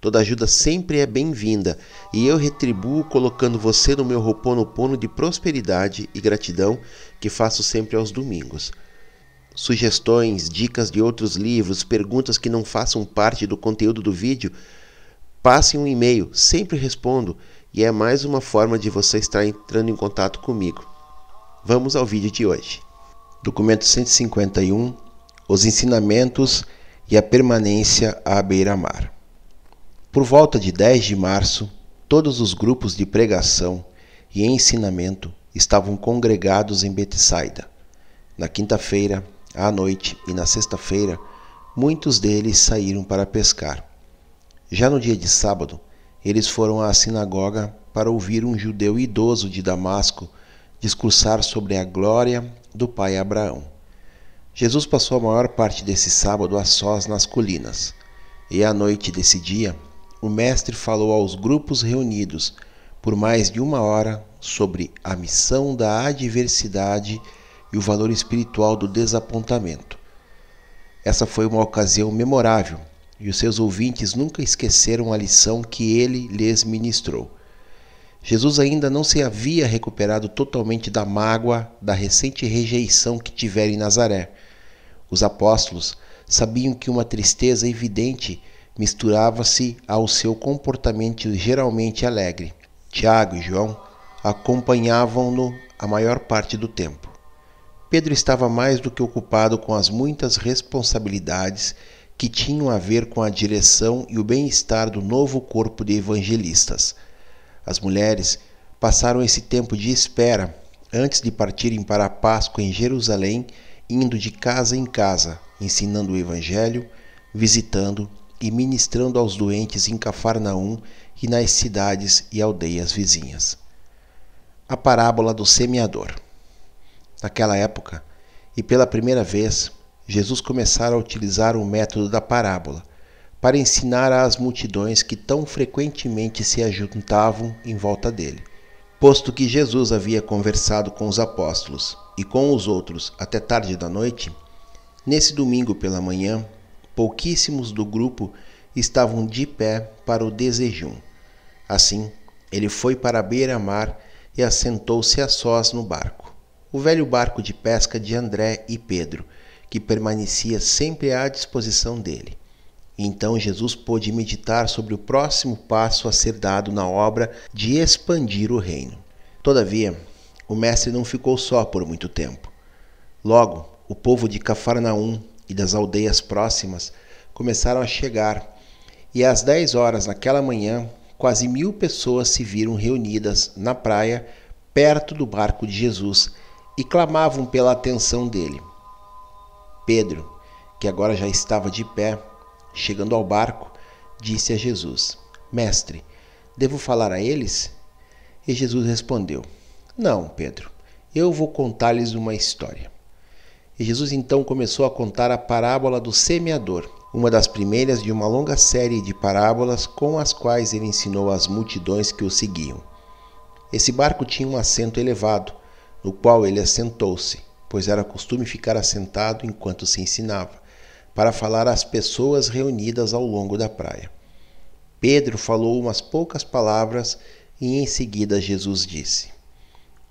Toda ajuda sempre é bem-vinda e eu retribuo colocando você no meu roponopono de prosperidade e gratidão que faço sempre aos domingos. Sugestões, dicas de outros livros, perguntas que não façam parte do conteúdo do vídeo, passe um e-mail, sempre respondo e é mais uma forma de você estar entrando em contato comigo. Vamos ao vídeo de hoje. Documento 151: Os ensinamentos e a permanência à beira-mar. Por volta de 10 de março, todos os grupos de pregação e ensinamento estavam congregados em Betsaida. Na quinta-feira, à noite e na sexta-feira, muitos deles saíram para pescar. Já no dia de sábado, eles foram à sinagoga para ouvir um judeu idoso de Damasco discursar sobre a glória do pai Abraão. Jesus passou a maior parte desse sábado a sós nas colinas, e à noite desse dia o mestre falou aos grupos reunidos por mais de uma hora sobre a missão da adversidade e o valor espiritual do desapontamento. Essa foi uma ocasião memorável e os seus ouvintes nunca esqueceram a lição que ele lhes ministrou. Jesus ainda não se havia recuperado totalmente da mágoa da recente rejeição que tivera em Nazaré. Os apóstolos sabiam que uma tristeza evidente misturava-se ao seu comportamento geralmente alegre. Tiago e João acompanhavam-no a maior parte do tempo. Pedro estava mais do que ocupado com as muitas responsabilidades que tinham a ver com a direção e o bem-estar do novo corpo de evangelistas. As mulheres passaram esse tempo de espera antes de partirem para a Páscoa em Jerusalém, indo de casa em casa, ensinando o Evangelho, visitando e ministrando aos doentes em Cafarnaum e nas cidades e aldeias vizinhas. A parábola do semeador. Naquela época, e pela primeira vez, Jesus começara a utilizar o método da parábola para ensinar às multidões que tão frequentemente se ajuntavam em volta dele. Posto que Jesus havia conversado com os apóstolos e com os outros até tarde da noite, nesse domingo pela manhã pouquíssimos do grupo estavam de pé para o desejum. Assim, ele foi para a beira-mar e assentou-se a sós no barco. O velho barco de pesca de André e Pedro, que permanecia sempre à disposição dele. Então Jesus pôde meditar sobre o próximo passo a ser dado na obra de expandir o reino. Todavia, o mestre não ficou só por muito tempo. Logo, o povo de Cafarnaum e das aldeias próximas começaram a chegar, e às dez horas naquela manhã, quase mil pessoas se viram reunidas na praia, perto do barco de Jesus, e clamavam pela atenção dele. Pedro, que agora já estava de pé, chegando ao barco, disse a Jesus: Mestre, devo falar a eles? E Jesus respondeu: Não, Pedro, eu vou contar-lhes uma história. E Jesus então começou a contar a parábola do semeador, uma das primeiras de uma longa série de parábolas com as quais ele ensinou as multidões que o seguiam. Esse barco tinha um assento elevado, no qual ele assentou-se, pois era costume ficar assentado enquanto se ensinava, para falar às pessoas reunidas ao longo da praia. Pedro falou umas poucas palavras e em seguida Jesus disse: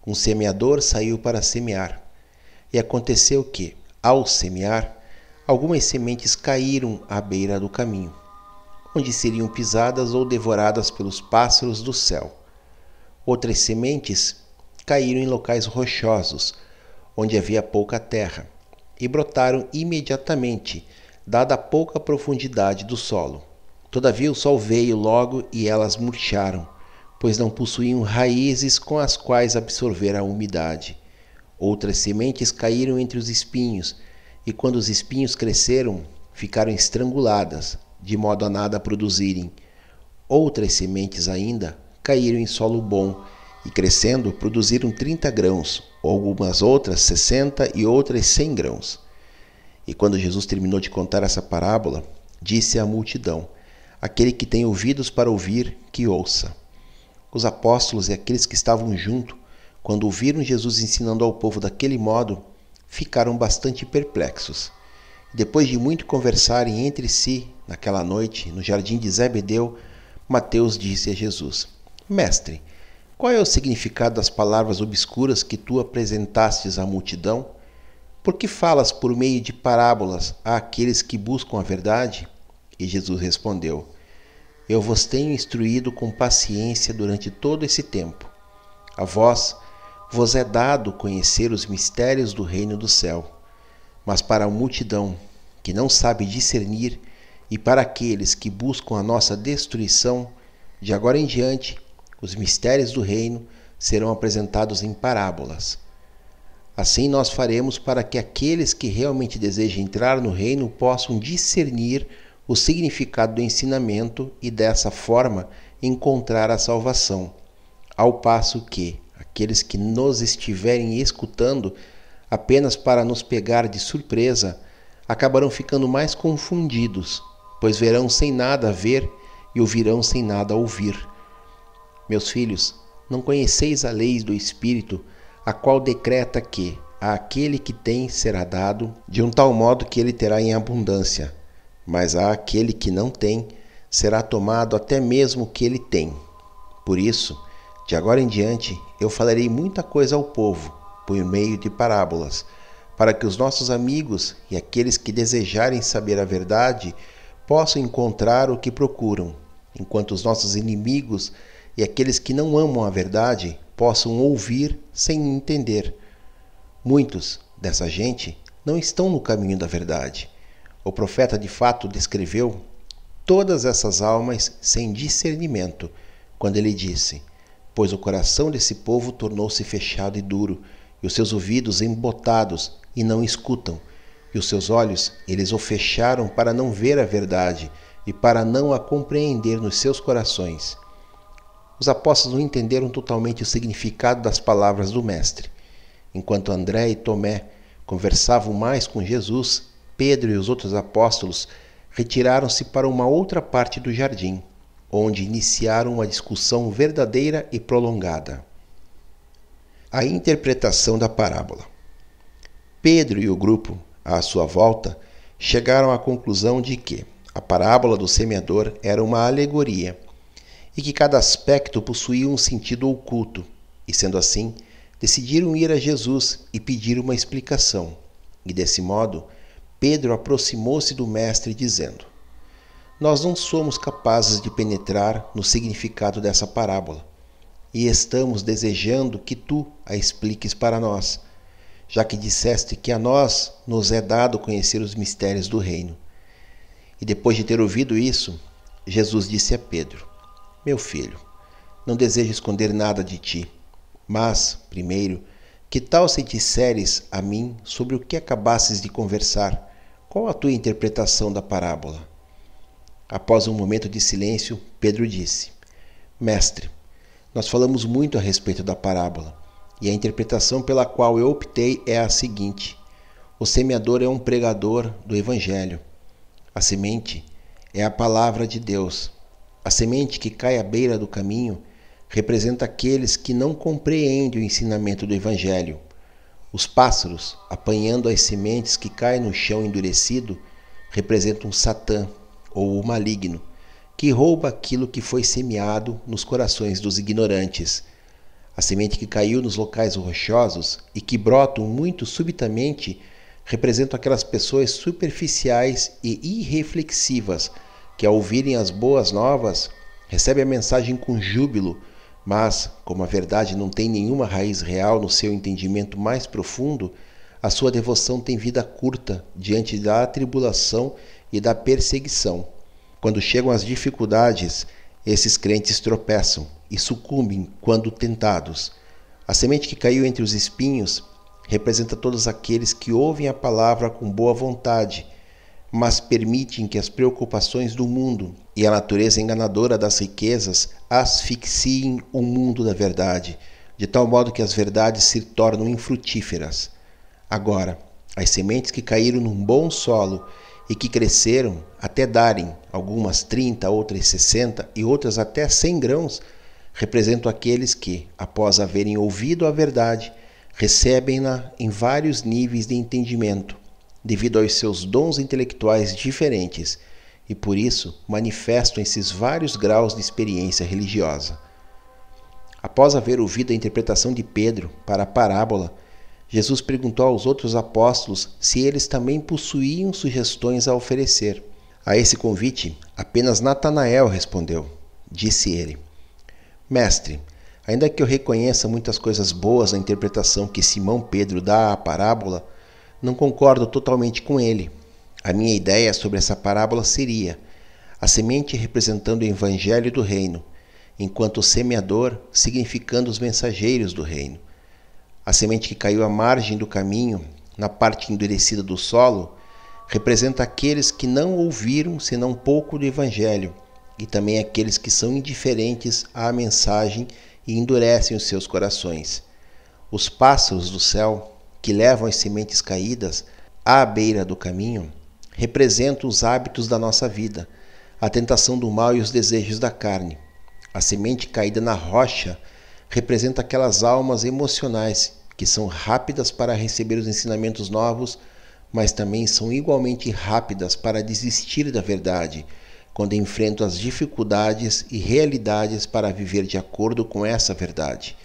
Um semeador saiu para semear. E aconteceu que, ao semear, algumas sementes caíram à beira do caminho, onde seriam pisadas ou devoradas pelos pássaros do céu. Outras sementes caíram em locais rochosos, onde havia pouca terra, e brotaram imediatamente, dada a pouca profundidade do solo. Todavia o sol veio logo e elas murcharam pois não possuíam raízes com as quais absorver a umidade. Outras sementes caíram entre os espinhos, e quando os espinhos cresceram, ficaram estranguladas, de modo a nada produzirem. Outras sementes ainda caíram em solo bom, e crescendo produziram trinta grãos, algumas outras sessenta e outras cem grãos. E quando Jesus terminou de contar essa parábola, disse à multidão: Aquele que tem ouvidos para ouvir, que ouça. Os apóstolos e aqueles que estavam junto, quando ouviram Jesus ensinando ao povo daquele modo, ficaram bastante perplexos. Depois de muito conversarem entre si naquela noite, no jardim de Zebedeu, Mateus disse a Jesus: Mestre, qual é o significado das palavras obscuras que tu apresentastes à multidão? Por que falas por meio de parábolas àqueles que buscam a verdade? E Jesus respondeu: eu vos tenho instruído com paciência durante todo esse tempo. A vós vos é dado conhecer os mistérios do reino do céu. Mas para a multidão que não sabe discernir e para aqueles que buscam a nossa destruição, de agora em diante, os mistérios do reino serão apresentados em parábolas. Assim nós faremos para que aqueles que realmente desejam entrar no reino possam discernir o significado do ensinamento e dessa forma encontrar a salvação, ao passo que aqueles que nos estiverem escutando apenas para nos pegar de surpresa acabarão ficando mais confundidos, pois verão sem nada ver e ouvirão sem nada ouvir. Meus filhos, não conheceis a lei do Espírito, a qual decreta que a aquele que tem será dado, de um tal modo que ele terá em abundância mas a aquele que não tem será tomado até mesmo o que ele tem. Por isso, de agora em diante, eu falarei muita coisa ao povo, por meio de parábolas, para que os nossos amigos e aqueles que desejarem saber a verdade possam encontrar o que procuram, enquanto os nossos inimigos e aqueles que não amam a verdade possam ouvir sem entender. Muitos dessa gente não estão no caminho da verdade o profeta de fato descreveu todas essas almas sem discernimento, quando ele disse: Pois o coração desse povo tornou-se fechado e duro, e os seus ouvidos embotados, e não escutam, e os seus olhos eles o fecharam para não ver a verdade e para não a compreender nos seus corações. Os apóstolos não entenderam totalmente o significado das palavras do Mestre. Enquanto André e Tomé conversavam mais com Jesus, Pedro e os outros apóstolos retiraram-se para uma outra parte do jardim, onde iniciaram uma discussão verdadeira e prolongada. A interpretação da parábola. Pedro e o grupo, à sua volta, chegaram à conclusão de que a parábola do semeador era uma alegoria e que cada aspecto possuía um sentido oculto, e sendo assim, decidiram ir a Jesus e pedir uma explicação, e desse modo Pedro aproximou-se do Mestre, dizendo: Nós não somos capazes de penetrar no significado dessa parábola e estamos desejando que tu a expliques para nós, já que disseste que a nós nos é dado conhecer os mistérios do reino. E depois de ter ouvido isso, Jesus disse a Pedro: Meu filho, não desejo esconder nada de ti, mas, primeiro, que tal se disseres a mim sobre o que acabasses de conversar? qual a tua interpretação da parábola? Após um momento de silêncio, Pedro disse: Mestre, nós falamos muito a respeito da parábola, e a interpretação pela qual eu optei é a seguinte: o semeador é um pregador do Evangelho. A semente é a palavra de Deus. A semente que cai à beira do caminho representa aqueles que não compreendem o ensinamento do Evangelho. Os pássaros, apanhando as sementes que caem no chão endurecido, representam Satã ou o maligno, que rouba aquilo que foi semeado nos corações dos ignorantes. A semente que caiu nos locais rochosos e que brotam muito subitamente representam aquelas pessoas superficiais e irreflexivas que, ao ouvirem as boas novas, recebem a mensagem com júbilo, mas, como a verdade não tem nenhuma raiz real no seu entendimento mais profundo, a sua devoção tem vida curta diante da atribulação e da perseguição. Quando chegam as dificuldades, esses crentes tropeçam e sucumbem quando tentados. A semente que caiu entre os espinhos representa todos aqueles que ouvem a palavra com boa vontade, mas permitem que as preocupações do mundo e a natureza enganadora das riquezas asfixiem o mundo da verdade, de tal modo que as verdades se tornam infrutíferas. Agora, as sementes que caíram num bom solo e que cresceram até darem algumas 30, outras 60 e outras até 100 grãos, representam aqueles que, após haverem ouvido a verdade, recebem-na em vários níveis de entendimento, devido aos seus dons intelectuais diferentes, e por isso manifestam esses vários graus de experiência religiosa. Após haver ouvido a interpretação de Pedro para a parábola, Jesus perguntou aos outros apóstolos se eles também possuíam sugestões a oferecer. A esse convite, apenas Natanael respondeu. Disse ele: Mestre, Ainda que eu reconheça muitas coisas boas na interpretação que Simão Pedro dá à parábola, não concordo totalmente com ele. A minha ideia sobre essa parábola seria a semente representando o evangelho do reino, enquanto o semeador significando os mensageiros do reino. A semente que caiu à margem do caminho, na parte endurecida do solo, representa aqueles que não ouviram senão pouco do evangelho e também aqueles que são indiferentes à mensagem e endurecem os seus corações. Os pássaros do céu, que levam as sementes caídas à beira do caminho, representam os hábitos da nossa vida, a tentação do mal e os desejos da carne. A semente caída na rocha representa aquelas almas emocionais que são rápidas para receber os ensinamentos novos, mas também são igualmente rápidas para desistir da verdade quando enfrento as dificuldades e realidades para viver de acordo com essa verdade.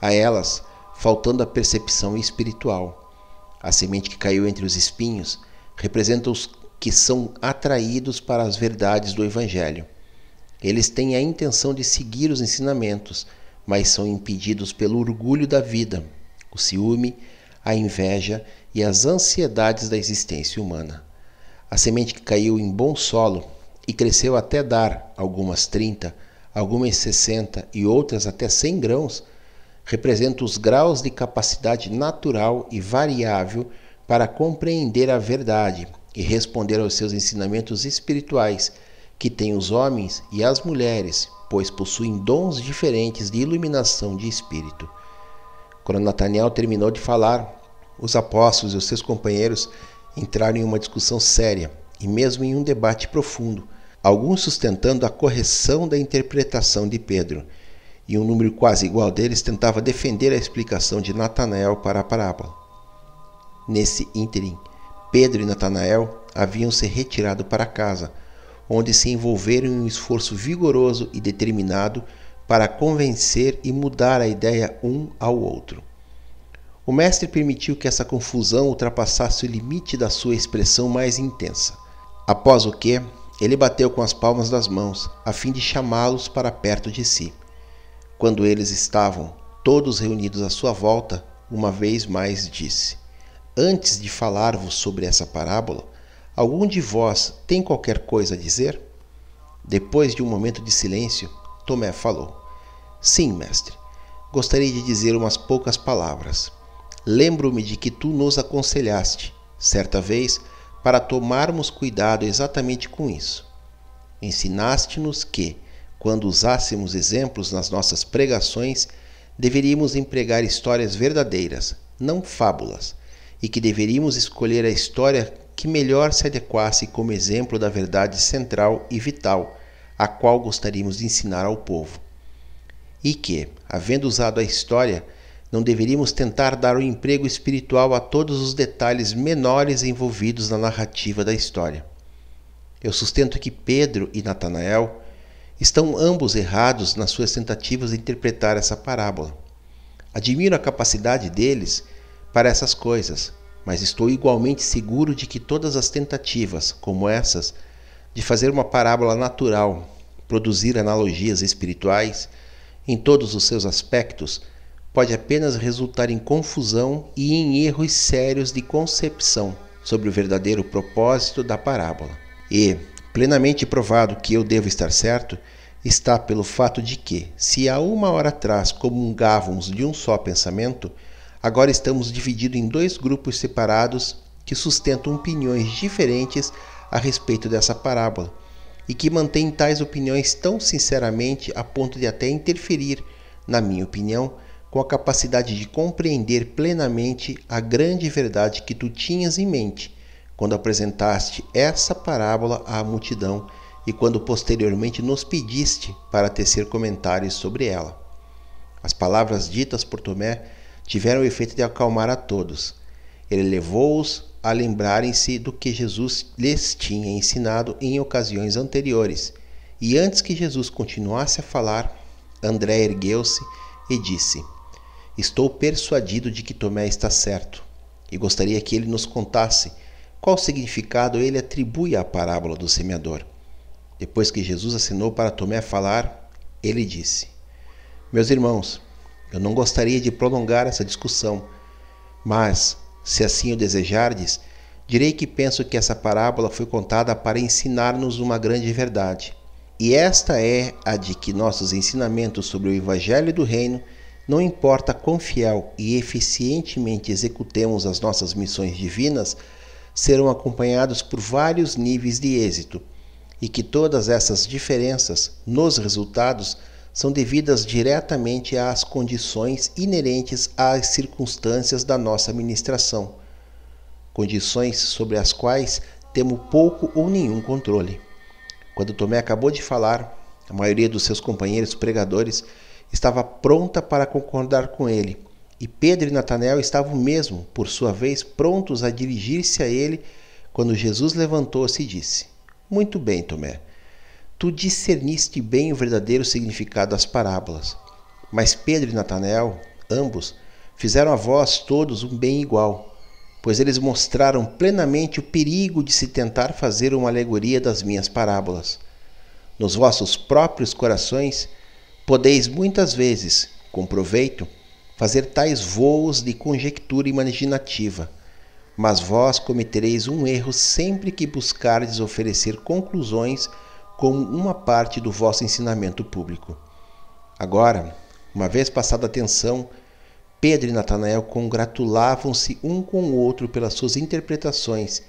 A elas, faltando a percepção espiritual. A semente que caiu entre os espinhos representa os que são atraídos para as verdades do Evangelho. Eles têm a intenção de seguir os ensinamentos, mas são impedidos pelo orgulho da vida, o ciúme, a inveja e as ansiedades da existência humana. A semente que caiu em bom solo e cresceu até dar algumas 30, algumas 60 e outras até 100 grãos, representa os graus de capacidade natural e variável para compreender a verdade e responder aos seus ensinamentos espirituais que têm os homens e as mulheres, pois possuem dons diferentes de iluminação de espírito. Quando Nataniel terminou de falar, os apóstolos e os seus companheiros entraram em uma discussão séria e mesmo em um debate profundo alguns sustentando a correção da interpretação de Pedro, e um número quase igual deles tentava defender a explicação de Natanael para a parábola. Nesse ínterim, Pedro e Natanael haviam se retirado para casa, onde se envolveram em um esforço vigoroso e determinado para convencer e mudar a ideia um ao outro. O mestre permitiu que essa confusão ultrapassasse o limite da sua expressão mais intensa, após o que ele bateu com as palmas das mãos, a fim de chamá-los para perto de si. Quando eles estavam todos reunidos à sua volta, uma vez mais disse: Antes de falar-vos sobre essa parábola, algum de vós tem qualquer coisa a dizer? Depois de um momento de silêncio, Tomé falou: Sim, mestre. Gostaria de dizer umas poucas palavras. Lembro-me de que tu nos aconselhaste, certa vez, para tomarmos cuidado exatamente com isso. Ensinaste-nos que, quando usássemos exemplos nas nossas pregações, deveríamos empregar histórias verdadeiras, não fábulas, e que deveríamos escolher a história que melhor se adequasse como exemplo da verdade central e vital, a qual gostaríamos de ensinar ao povo. E que, havendo usado a história, não deveríamos tentar dar o um emprego espiritual a todos os detalhes menores envolvidos na narrativa da história. Eu sustento que Pedro e Natanael estão ambos errados nas suas tentativas de interpretar essa parábola. Admiro a capacidade deles para essas coisas, mas estou igualmente seguro de que todas as tentativas, como essas, de fazer uma parábola natural, produzir analogias espirituais, em todos os seus aspectos, pode apenas resultar em confusão e em erros sérios de concepção sobre o verdadeiro propósito da parábola. E, plenamente provado que eu devo estar certo, está pelo fato de que, se há uma hora atrás comungávamos de um só pensamento, agora estamos divididos em dois grupos separados que sustentam opiniões diferentes a respeito dessa parábola e que mantêm tais opiniões tão sinceramente a ponto de até interferir, na minha opinião, com a capacidade de compreender plenamente a grande verdade que tu tinhas em mente quando apresentaste essa parábola à multidão e quando posteriormente nos pediste para tecer comentários sobre ela. As palavras ditas por Tomé tiveram o efeito de acalmar a todos. Ele levou-os a lembrarem-se do que Jesus lhes tinha ensinado em ocasiões anteriores. E antes que Jesus continuasse a falar, André ergueu-se e disse: Estou persuadido de que Tomé está certo e gostaria que ele nos contasse qual significado ele atribui à parábola do semeador. Depois que Jesus assinou para Tomé falar, ele disse: Meus irmãos, eu não gostaria de prolongar essa discussão, mas, se assim o desejardes, direi que penso que essa parábola foi contada para ensinar-nos uma grande verdade. E esta é a de que nossos ensinamentos sobre o Evangelho do Reino não importa quão fiel e eficientemente executemos as nossas missões divinas, serão acompanhados por vários níveis de êxito, e que todas essas diferenças nos resultados são devidas diretamente às condições inerentes às circunstâncias da nossa administração, condições sobre as quais temos pouco ou nenhum controle. Quando Tomé acabou de falar, a maioria dos seus companheiros pregadores estava pronta para concordar com ele, e Pedro e Natanael estavam mesmo, por sua vez, prontos a dirigir-se a ele, quando Jesus levantou-se e disse: Muito bem, Tomé. Tu discerniste bem o verdadeiro significado das parábolas. Mas Pedro e Natanael, ambos, fizeram a vós todos um bem igual, pois eles mostraram plenamente o perigo de se tentar fazer uma alegoria das minhas parábolas. Nos vossos próprios corações, Podeis muitas vezes, com proveito, fazer tais voos de conjectura imaginativa, mas vós cometereis um erro sempre que buscardes oferecer conclusões como uma parte do vosso ensinamento público. Agora, uma vez passada a atenção, Pedro e Natanael congratulavam-se um com o outro pelas suas interpretações,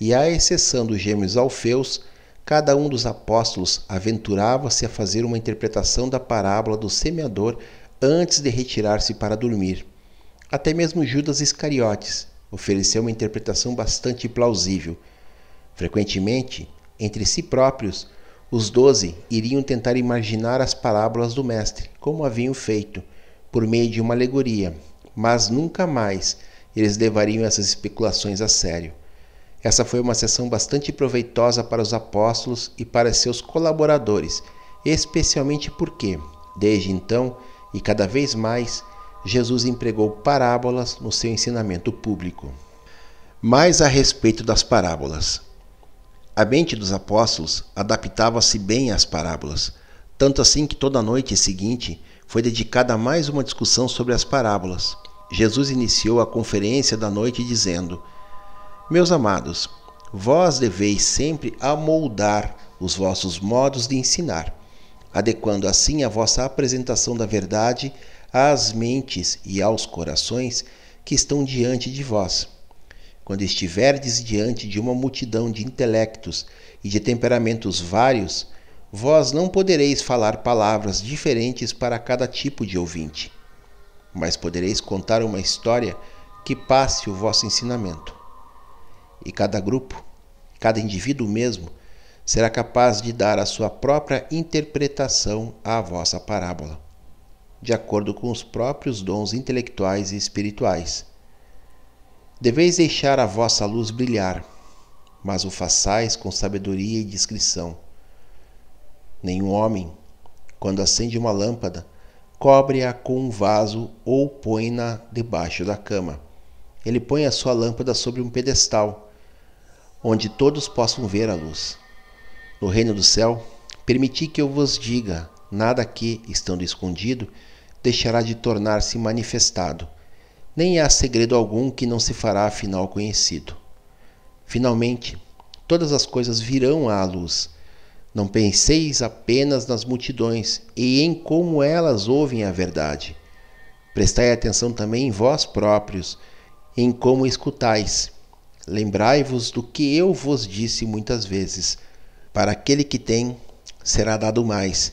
e à exceção dos gêmeos Alfeus, Cada um dos apóstolos aventurava-se a fazer uma interpretação da parábola do semeador antes de retirar-se para dormir. Até mesmo Judas Iscariotes ofereceu uma interpretação bastante plausível. Frequentemente, entre si próprios, os doze iriam tentar imaginar as parábolas do Mestre, como haviam feito, por meio de uma alegoria, mas nunca mais eles levariam essas especulações a sério. Essa foi uma sessão bastante proveitosa para os apóstolos e para seus colaboradores, especialmente porque, desde então e cada vez mais, Jesus empregou parábolas no seu ensinamento público. Mais a respeito das parábolas. A mente dos apóstolos adaptava-se bem às parábolas, tanto assim que toda a noite seguinte foi dedicada a mais uma discussão sobre as parábolas. Jesus iniciou a conferência da noite dizendo: meus amados, vós deveis sempre amoldar os vossos modos de ensinar, adequando assim a vossa apresentação da verdade às mentes e aos corações que estão diante de vós. Quando estiverdes diante de uma multidão de intelectos e de temperamentos vários, vós não podereis falar palavras diferentes para cada tipo de ouvinte, mas podereis contar uma história que passe o vosso ensinamento. E cada grupo, cada indivíduo mesmo, será capaz de dar a sua própria interpretação à vossa parábola, de acordo com os próprios dons intelectuais e espirituais Deveis deixar a vossa luz brilhar, mas o façais com sabedoria e discrição. Nenhum homem, quando acende uma lâmpada, cobre-a com um vaso ou põe-na debaixo da cama. Ele põe a sua lâmpada sobre um pedestal, onde todos possam ver a luz. No reino do céu, permiti que eu vos diga: nada que, estando escondido, deixará de tornar-se manifestado nem há segredo algum que não se fará afinal conhecido. Finalmente, todas as coisas virão à luz. Não penseis apenas nas multidões e em como elas ouvem a verdade. Prestai atenção também em vós próprios, em como escutais. Lembrai-vos do que eu vos disse muitas vezes: para aquele que tem, será dado mais,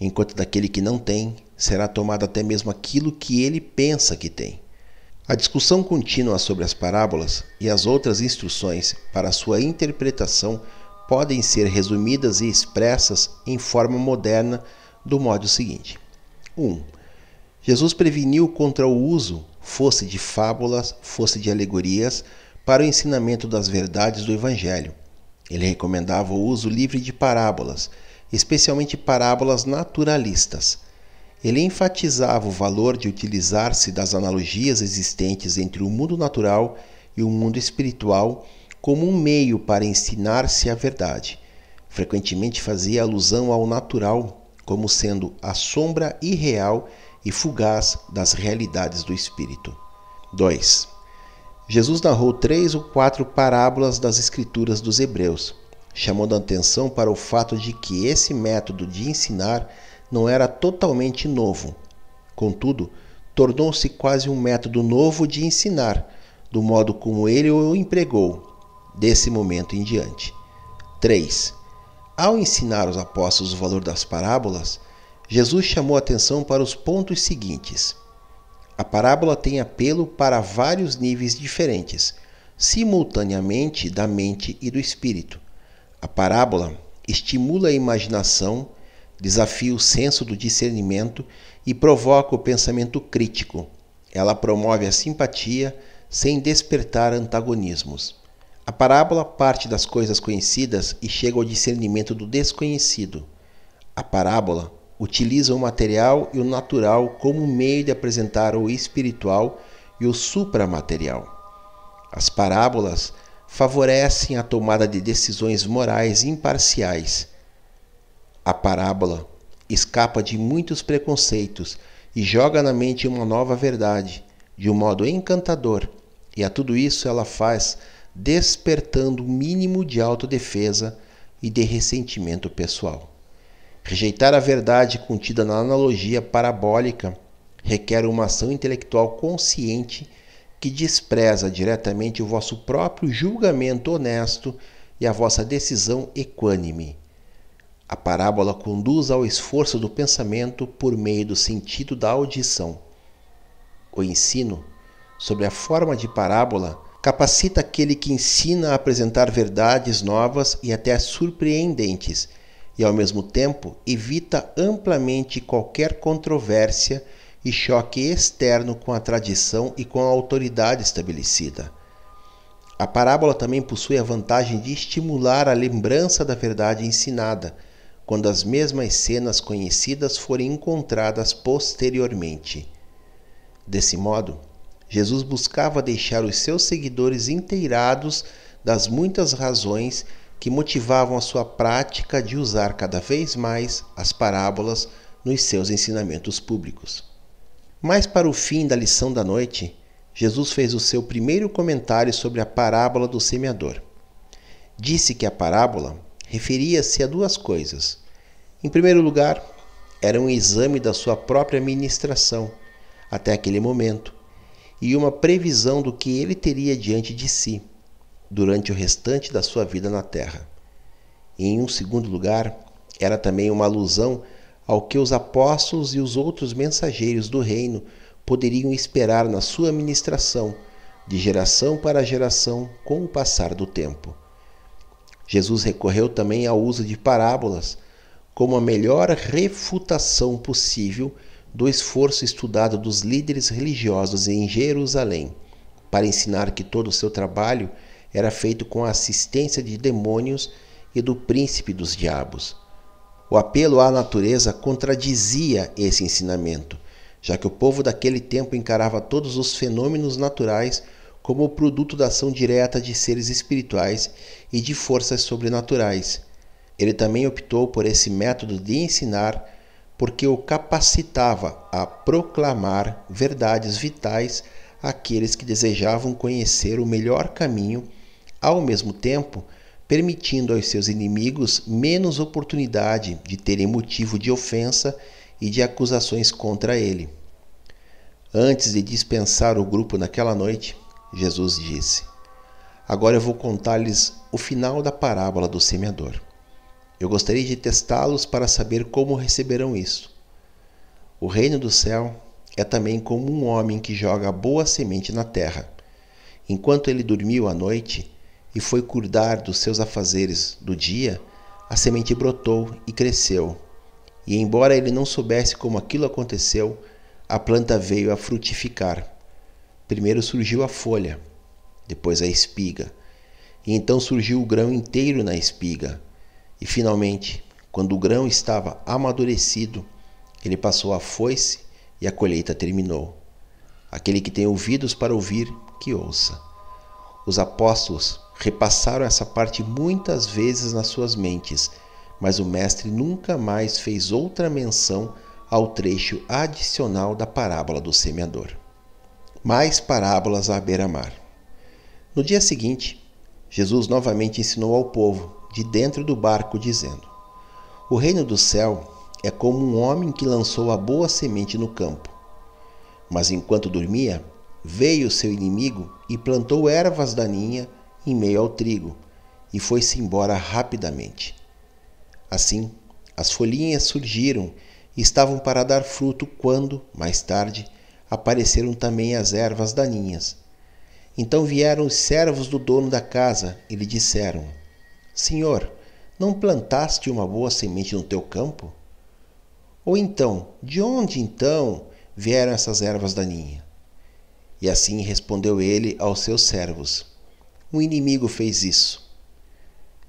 enquanto daquele que não tem, será tomado até mesmo aquilo que ele pensa que tem. A discussão contínua sobre as parábolas e as outras instruções para sua interpretação podem ser resumidas e expressas em forma moderna do modo seguinte: 1. Um, Jesus preveniu contra o uso, fosse de fábulas, fosse de alegorias, para o ensinamento das verdades do Evangelho. Ele recomendava o uso livre de parábolas, especialmente parábolas naturalistas ele enfatizava o valor de utilizar-se das analogias existentes entre o mundo natural e o mundo espiritual como um meio para ensinar-se a verdade. Frequentemente fazia alusão ao natural como sendo a sombra irreal e fugaz das realidades do espírito. 2. Jesus narrou três ou quatro parábolas das Escrituras dos Hebreus, chamando a atenção para o fato de que esse método de ensinar não era totalmente novo. Contudo, tornou-se quase um método novo de ensinar, do modo como ele o empregou, desse momento em diante. 3. Ao ensinar os apóstolos o valor das parábolas, Jesus chamou atenção para os pontos seguintes. A parábola tem apelo para vários níveis diferentes, simultaneamente da mente e do espírito. A parábola estimula a imaginação desafia o senso do discernimento e provoca o pensamento crítico. Ela promove a simpatia sem despertar antagonismos. A parábola parte das coisas conhecidas e chega ao discernimento do desconhecido. A parábola utiliza o material e o natural como meio de apresentar o espiritual e o supramaterial. As parábolas favorecem a tomada de decisões morais imparciais a parábola escapa de muitos preconceitos e joga na mente uma nova verdade, de um modo encantador, e a tudo isso ela faz despertando o mínimo de autodefesa e de ressentimento pessoal. Rejeitar a verdade contida na analogia parabólica requer uma ação intelectual consciente que despreza diretamente o vosso próprio julgamento honesto e a vossa decisão equânime. A parábola conduz ao esforço do pensamento por meio do sentido da audição. O ensino, sobre a forma de parábola, capacita aquele que ensina a apresentar verdades novas e até surpreendentes, e ao mesmo tempo evita amplamente qualquer controvérsia e choque externo com a tradição e com a autoridade estabelecida. A parábola também possui a vantagem de estimular a lembrança da verdade ensinada quando as mesmas cenas conhecidas forem encontradas posteriormente. Desse modo, Jesus buscava deixar os seus seguidores inteirados das muitas razões que motivavam a sua prática de usar cada vez mais as parábolas nos seus ensinamentos públicos. Mais para o fim da lição da noite, Jesus fez o seu primeiro comentário sobre a parábola do semeador. Disse que a parábola referia-se a duas coisas. Em primeiro lugar, era um exame da sua própria ministração até aquele momento, e uma previsão do que ele teria diante de si durante o restante da sua vida na terra. E, em um segundo lugar, era também uma alusão ao que os apóstolos e os outros mensageiros do reino poderiam esperar na sua ministração, de geração para geração, com o passar do tempo. Jesus recorreu também ao uso de parábolas como a melhor refutação possível do esforço estudado dos líderes religiosos em Jerusalém para ensinar que todo o seu trabalho era feito com a assistência de demônios e do príncipe dos diabos. O apelo à natureza contradizia esse ensinamento, já que o povo daquele tempo encarava todos os fenômenos naturais como produto da ação direta de seres espirituais e de forças sobrenaturais. Ele também optou por esse método de ensinar porque o capacitava a proclamar verdades vitais àqueles que desejavam conhecer o melhor caminho, ao mesmo tempo permitindo aos seus inimigos menos oportunidade de terem motivo de ofensa e de acusações contra ele. Antes de dispensar o grupo naquela noite, Jesus disse: Agora eu vou contar-lhes o final da parábola do semeador. Eu gostaria de testá-los para saber como receberão isso. O reino do céu é também como um homem que joga boa semente na terra. Enquanto ele dormiu à noite, e foi cuidar dos seus afazeres do dia, a semente brotou e cresceu. E embora ele não soubesse como aquilo aconteceu, a planta veio a frutificar. Primeiro surgiu a folha, depois a espiga, e então surgiu o grão inteiro na espiga. E finalmente, quando o grão estava amadurecido, ele passou a foice e a colheita terminou. Aquele que tem ouvidos para ouvir, que ouça. Os apóstolos repassaram essa parte muitas vezes nas suas mentes, mas o mestre nunca mais fez outra menção ao trecho adicional da parábola do semeador. Mais parábolas à beira-mar. No dia seguinte, Jesus novamente ensinou ao povo, de dentro do barco, dizendo: O reino do céu é como um homem que lançou a boa semente no campo. Mas enquanto dormia, veio seu inimigo e plantou ervas daninhas em meio ao trigo e foi-se embora rapidamente. Assim, as folhinhas surgiram e estavam para dar fruto quando, mais tarde, apareceram também as ervas daninhas. Então vieram os servos do dono da casa e lhe disseram: Senhor, não plantaste uma boa semente no teu campo? Ou então, de onde então vieram essas ervas daninhas? E assim respondeu ele aos seus servos: um inimigo fez isso.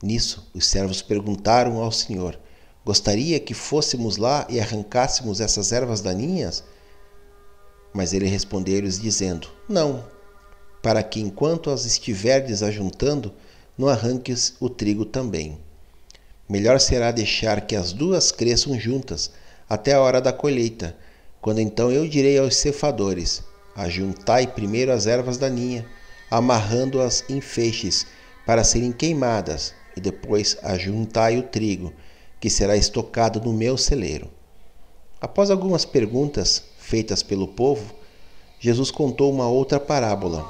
Nisso, os servos perguntaram ao Senhor: Gostaria que fôssemos lá e arrancássemos essas ervas daninhas? Mas ele respondeu-lhes, dizendo: Não, para que enquanto as estiverdes ajuntando, não arranques o trigo também. Melhor será deixar que as duas cresçam juntas até a hora da colheita, quando então eu direi aos cefadores: Ajuntai primeiro as ervas daninhas amarrando-as em feixes para serem queimadas, e depois ajuntai o trigo, que será estocado no meu celeiro. Após algumas perguntas feitas pelo povo, Jesus contou uma outra parábola.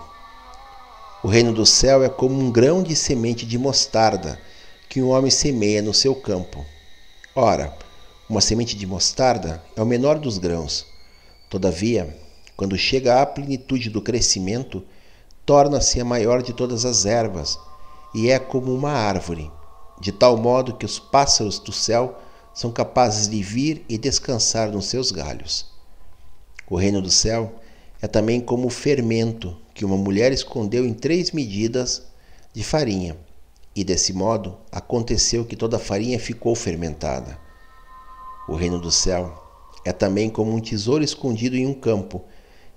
O reino do céu é como um grão de semente de mostarda que um homem semeia no seu campo. Ora, uma semente de mostarda é o menor dos grãos. Todavia, quando chega à plenitude do crescimento, torna-se a maior de todas as ervas e é como uma árvore, de tal modo que os pássaros do céu são capazes de vir e descansar nos seus galhos. O reino do céu é também como o fermento que uma mulher escondeu em três medidas de farinha, e desse modo aconteceu que toda a farinha ficou fermentada. O reino do céu é também como um tesouro escondido em um campo,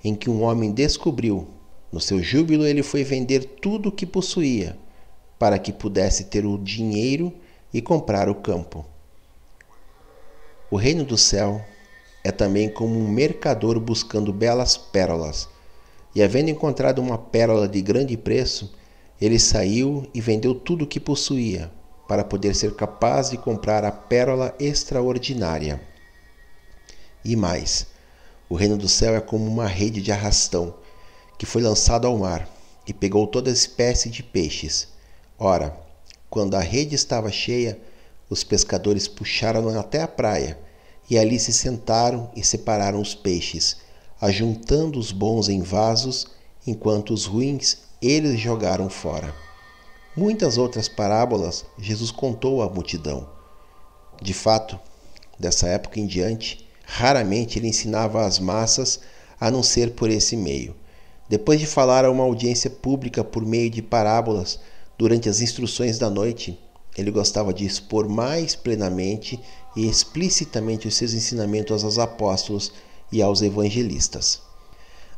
em que um homem descobriu no seu júbilo, ele foi vender tudo o que possuía, para que pudesse ter o dinheiro e comprar o campo. O reino do céu é também como um mercador buscando belas pérolas. E havendo encontrado uma pérola de grande preço, ele saiu e vendeu tudo o que possuía, para poder ser capaz de comprar a pérola extraordinária. E mais, o reino do céu é como uma rede de arrastão que foi lançado ao mar e pegou toda espécie de peixes. Ora, quando a rede estava cheia, os pescadores puxaram até a praia e ali se sentaram e separaram os peixes, ajuntando os bons em vasos, enquanto os ruins eles jogaram fora. Muitas outras parábolas Jesus contou à multidão. De fato, dessa época em diante, raramente ele ensinava às massas a não ser por esse meio. Depois de falar a uma audiência pública por meio de parábolas durante as instruções da noite, ele gostava de expor mais plenamente e explicitamente os seus ensinamentos aos apóstolos e aos evangelistas.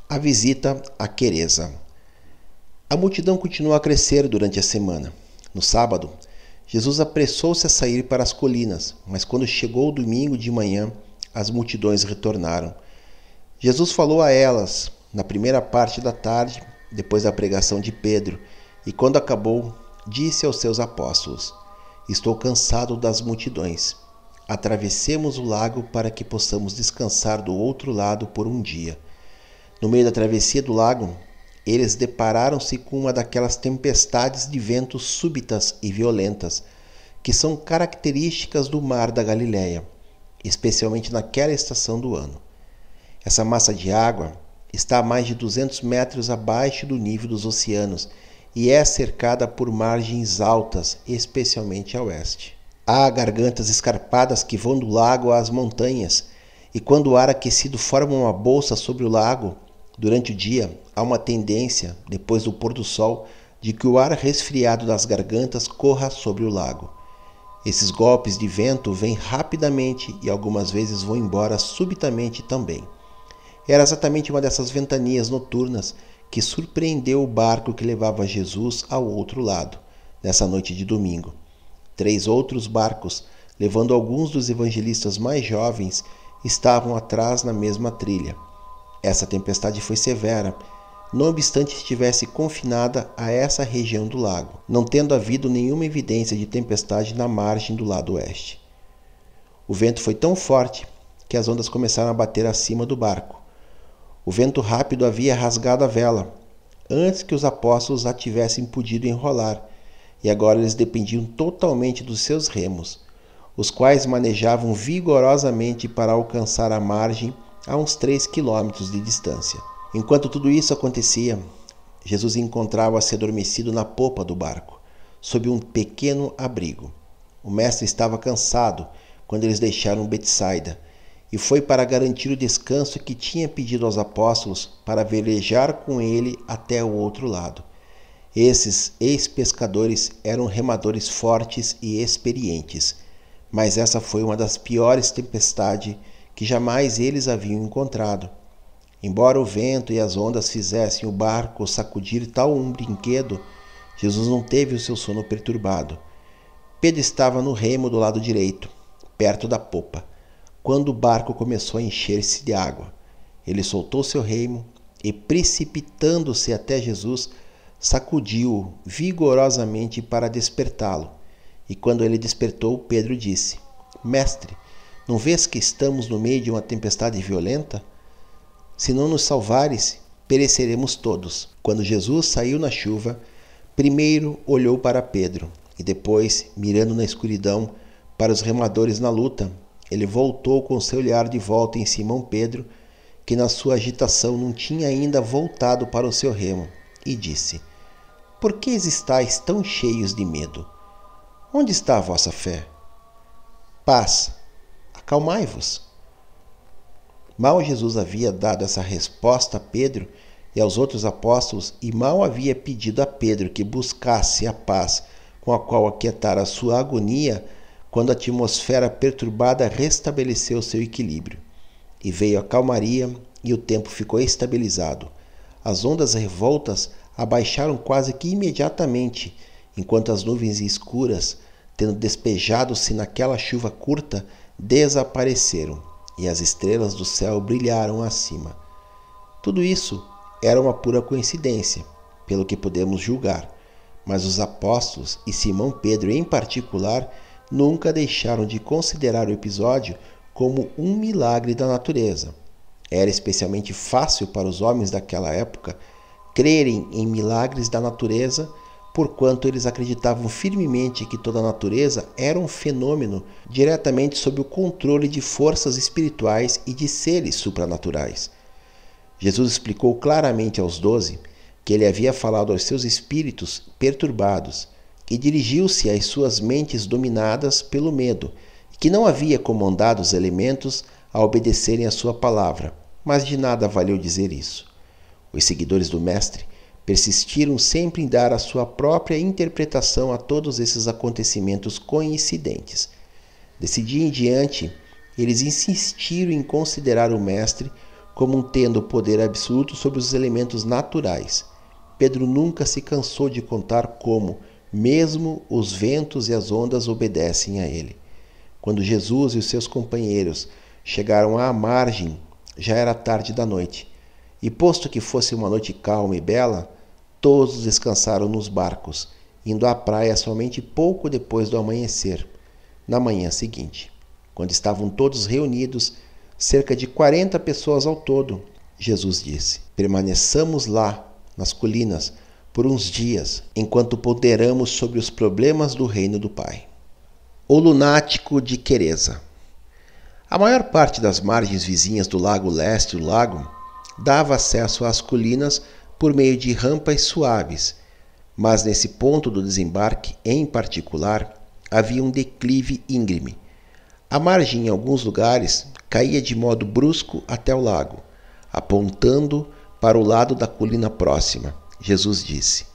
A visita a Queresa. A multidão continuou a crescer durante a semana. No sábado, Jesus apressou-se a sair para as colinas, mas quando chegou o domingo de manhã, as multidões retornaram. Jesus falou a elas na primeira parte da tarde, depois da pregação de Pedro, e quando acabou, disse aos seus apóstolos: Estou cansado das multidões. Atravessemos o lago para que possamos descansar do outro lado por um dia. No meio da travessia do lago, eles depararam-se com uma daquelas tempestades de ventos súbitas e violentas que são características do mar da Galileia, especialmente naquela estação do ano. Essa massa de água está a mais de 200 metros abaixo do nível dos oceanos e é cercada por margens altas, especialmente a oeste. Há gargantas escarpadas que vão do lago às montanhas, e quando o ar aquecido forma uma bolsa sobre o lago, durante o dia há uma tendência, depois do pôr do sol, de que o ar resfriado das gargantas corra sobre o lago. Esses golpes de vento vêm rapidamente e algumas vezes vão embora subitamente também. Era exatamente uma dessas ventanias noturnas que surpreendeu o barco que levava Jesus ao outro lado, nessa noite de domingo. Três outros barcos, levando alguns dos evangelistas mais jovens, estavam atrás na mesma trilha. Essa tempestade foi severa não obstante estivesse confinada a essa região do lago, não tendo havido nenhuma evidência de tempestade na margem do lado oeste. O vento foi tão forte que as ondas começaram a bater acima do barco. O vento rápido havia rasgado a vela, antes que os apóstolos a tivessem podido enrolar, e agora eles dependiam totalmente dos seus remos, os quais manejavam vigorosamente para alcançar a margem a uns três quilômetros de distância. Enquanto tudo isso acontecia, Jesus encontrava-se adormecido na popa do barco, sob um pequeno abrigo. O mestre estava cansado quando eles deixaram Betsaida e foi para garantir o descanso que tinha pedido aos apóstolos para velejar com ele até o outro lado. Esses ex-pescadores eram remadores fortes e experientes, mas essa foi uma das piores tempestades que jamais eles haviam encontrado. Embora o vento e as ondas fizessem o barco sacudir tal um brinquedo, Jesus não teve o seu sono perturbado. Pedro estava no remo do lado direito, perto da popa, quando o barco começou a encher-se de água. Ele soltou seu remo e, precipitando-se até Jesus, sacudiu-o vigorosamente para despertá-lo. E quando ele despertou, Pedro disse: Mestre, não vês que estamos no meio de uma tempestade violenta? Se não nos salvares, pereceremos todos. Quando Jesus saiu na chuva, primeiro olhou para Pedro e depois, mirando na escuridão para os remadores na luta, ele voltou com seu olhar de volta em Simão Pedro, que na sua agitação não tinha ainda voltado para o seu remo, e disse: Por que estáis tão cheios de medo? Onde está a vossa fé? Paz, acalmai-vos. Mal Jesus havia dado essa resposta a Pedro e aos outros apóstolos, e mal havia pedido a Pedro que buscasse a paz com a qual aquietar a sua agonia, quando a atmosfera perturbada restabeleceu seu equilíbrio. E veio a calmaria e o tempo ficou estabilizado. As ondas revoltas abaixaram quase que imediatamente, enquanto as nuvens escuras, tendo despejado-se naquela chuva curta, desapareceram e as estrelas do céu brilharam acima. Tudo isso era uma pura coincidência, pelo que podemos julgar, mas os apóstolos e Simão Pedro em particular nunca deixaram de considerar o episódio como um milagre da natureza. Era especialmente fácil para os homens daquela época crerem em milagres da natureza, porquanto eles acreditavam firmemente que toda a natureza era um fenômeno diretamente sob o controle de forças espirituais e de seres supranaturais. Jesus explicou claramente aos doze que ele havia falado aos seus espíritos perturbados e dirigiu-se às suas mentes dominadas pelo medo, que não havia comandado os elementos a obedecerem a sua palavra, mas de nada valeu dizer isso. Os seguidores do Mestre persistiram sempre em dar a sua própria interpretação a todos esses acontecimentos coincidentes. Desse dia em diante, eles insistiram em considerar o Mestre como tendo poder absoluto sobre os elementos naturais. Pedro nunca se cansou de contar como, mesmo os ventos e as ondas obedecem a ele. Quando Jesus e os seus companheiros chegaram à margem, já era tarde da noite. E posto que fosse uma noite calma e bela, todos descansaram nos barcos, indo à praia somente pouco depois do amanhecer, na manhã seguinte. Quando estavam todos reunidos, cerca de 40 pessoas ao todo, Jesus disse: Permaneçamos lá, nas colinas, por uns dias, enquanto ponderamos sobre os problemas do reino do Pai. O lunático de Quereza. A maior parte das margens vizinhas do lago leste do lago dava acesso às colinas por meio de rampas suaves, mas nesse ponto do desembarque, em particular, havia um declive íngreme. A margem, em alguns lugares, caía de modo brusco até o lago, apontando para o lado da colina próxima. Jesus disse: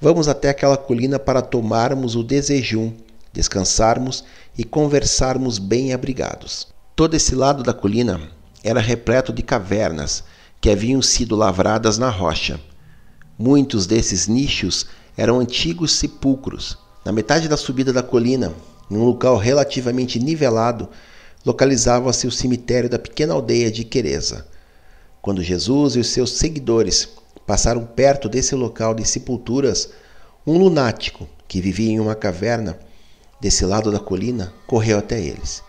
Vamos até aquela colina para tomarmos o desejum, descansarmos e conversarmos bem abrigados. Todo esse lado da colina era repleto de cavernas que haviam sido lavradas na rocha. Muitos desses nichos eram antigos sepulcros. Na metade da subida da colina, em um local relativamente nivelado, localizava-se o cemitério da pequena aldeia de Quereza. Quando Jesus e os seus seguidores passaram perto desse local de sepulturas, um lunático que vivia em uma caverna desse lado da colina correu até eles.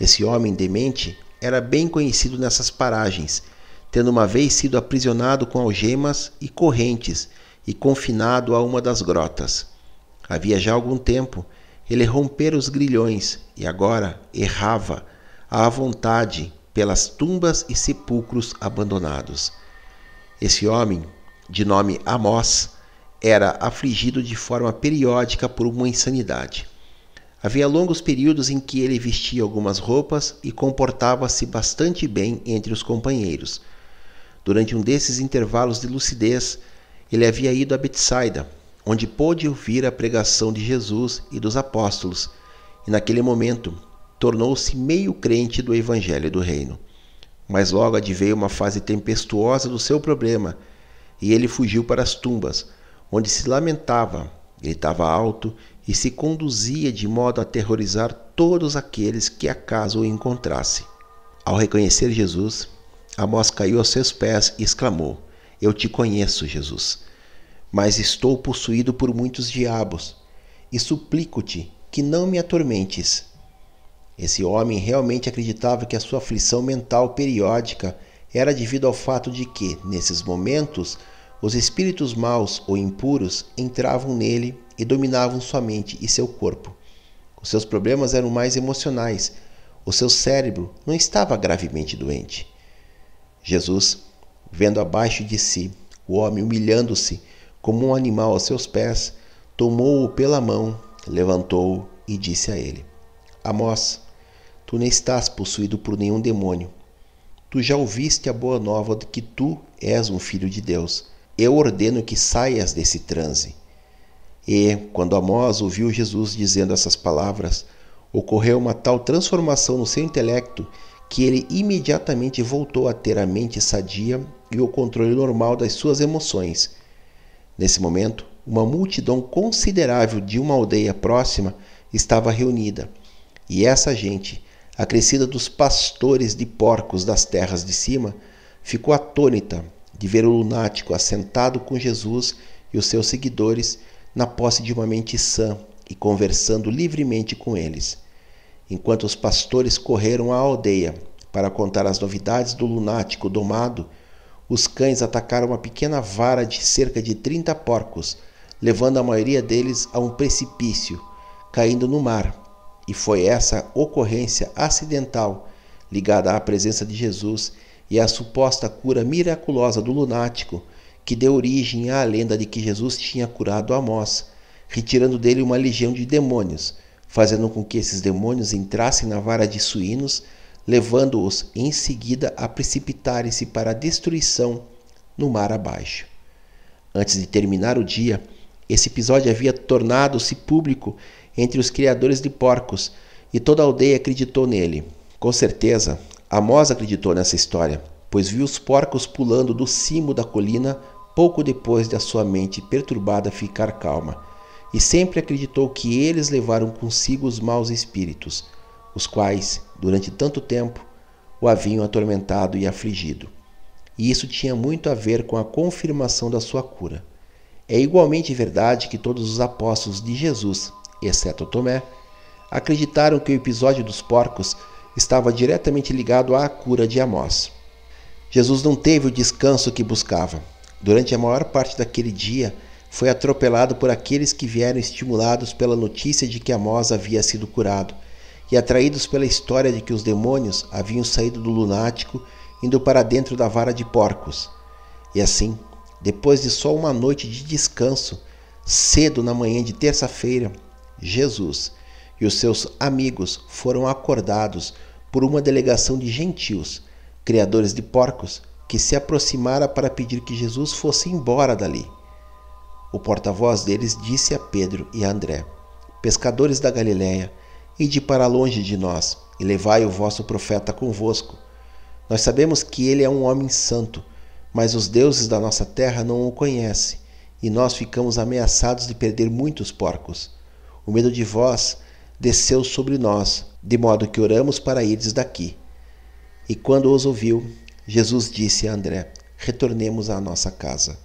Esse homem demente era bem conhecido nessas paragens tendo uma vez sido aprisionado com algemas e correntes e confinado a uma das grotas. Havia já algum tempo ele rompera os grilhões e agora errava à vontade pelas tumbas e sepulcros abandonados. Esse homem, de nome Amós, era afligido de forma periódica por uma insanidade. Havia longos períodos em que ele vestia algumas roupas e comportava-se bastante bem entre os companheiros Durante um desses intervalos de lucidez, ele havia ido a Betsaida, onde pôde ouvir a pregação de Jesus e dos apóstolos, e naquele momento tornou-se meio crente do evangelho do reino. Mas logo adveio uma fase tempestuosa do seu problema, e ele fugiu para as tumbas, onde se lamentava, gritava alto e se conduzia de modo a aterrorizar todos aqueles que acaso o encontrasse. Ao reconhecer Jesus, Amós caiu aos seus pés e exclamou: Eu te conheço, Jesus, mas estou possuído por muitos diabos e suplico-te que não me atormentes. Esse homem realmente acreditava que a sua aflição mental periódica era devido ao fato de que, nesses momentos, os espíritos maus ou impuros entravam nele e dominavam sua mente e seu corpo. Os seus problemas eram mais emocionais. O seu cérebro não estava gravemente doente. Jesus, vendo abaixo de si o homem humilhando-se como um animal aos seus pés, tomou-o pela mão, levantou-o e disse a ele: Amós, tu não estás possuído por nenhum demônio. Tu já ouviste a boa nova de que tu és um filho de Deus. Eu ordeno que saias desse transe. E, quando Amós ouviu Jesus dizendo essas palavras, ocorreu uma tal transformação no seu intelecto que ele imediatamente voltou a ter a mente sadia e o controle normal das suas emoções. Nesse momento, uma multidão considerável de uma aldeia próxima estava reunida, e essa gente, acrescida dos pastores de porcos das terras de cima, ficou atônita de ver o lunático assentado com Jesus e os seus seguidores na posse de uma mente sã e conversando livremente com eles. Enquanto os pastores correram à aldeia para contar as novidades do lunático domado, os cães atacaram uma pequena vara de cerca de 30 porcos, levando a maioria deles a um precipício, caindo no mar. E foi essa ocorrência acidental, ligada à presença de Jesus e à suposta cura miraculosa do lunático, que deu origem à lenda de que Jesus tinha curado Amós, retirando dele uma legião de demônios, fazendo com que esses demônios entrassem na vara de suínos levando-os em seguida a precipitarem-se para a destruição no mar abaixo. Antes de terminar o dia, esse episódio havia tornado-se público entre os criadores de porcos e toda a aldeia acreditou nele. Com certeza, Amós acreditou nessa história, pois viu os porcos pulando do cimo da colina pouco depois de a sua mente perturbada ficar calma, e sempre acreditou que eles levaram consigo os maus espíritos os quais, durante tanto tempo, o haviam atormentado e afligido. E isso tinha muito a ver com a confirmação da sua cura. É igualmente verdade que todos os apóstolos de Jesus, exceto Tomé, acreditaram que o episódio dos porcos estava diretamente ligado à cura de Amós. Jesus não teve o descanso que buscava. Durante a maior parte daquele dia, foi atropelado por aqueles que vieram estimulados pela notícia de que Amós havia sido curado e atraídos pela história de que os demônios haviam saído do lunático indo para dentro da vara de porcos. E assim, depois de só uma noite de descanso, cedo na manhã de terça-feira, Jesus e os seus amigos foram acordados por uma delegação de gentios, criadores de porcos, que se aproximara para pedir que Jesus fosse embora dali. O porta-voz deles disse a Pedro e a André: Pescadores da Galiléia, Ide para longe de nós, e levai o vosso profeta convosco. Nós sabemos que ele é um homem santo, mas os deuses da nossa terra não o conhecem, e nós ficamos ameaçados de perder muitos porcos. O medo de vós desceu sobre nós, de modo que oramos para ires daqui. E quando os ouviu, Jesus disse a André: Retornemos à nossa casa.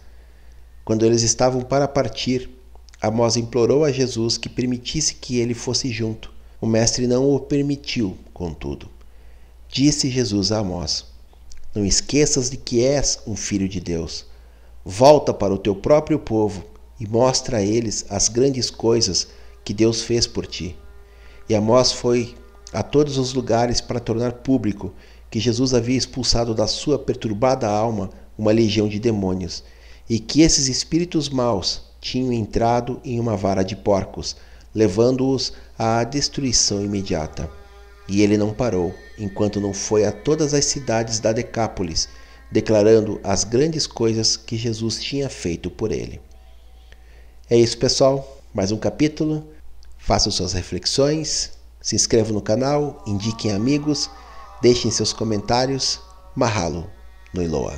Quando eles estavam para partir, Amós implorou a Jesus que permitisse que ele fosse junto. O mestre não o permitiu, contudo. Disse Jesus a Amós: Não esqueças de que és um filho de Deus. Volta para o teu próprio povo e mostra a eles as grandes coisas que Deus fez por ti. E Amós foi a todos os lugares para tornar público que Jesus havia expulsado da sua perturbada alma uma legião de demônios, e que esses espíritos maus tinham entrado em uma vara de porcos, levando-os à destruição imediata. E ele não parou, enquanto não foi a todas as cidades da Decápolis, declarando as grandes coisas que Jesus tinha feito por ele. É isso, pessoal. Mais um capítulo. Façam suas reflexões, se inscrevam no canal, indiquem amigos, deixem seus comentários. Mahalo no Iloa.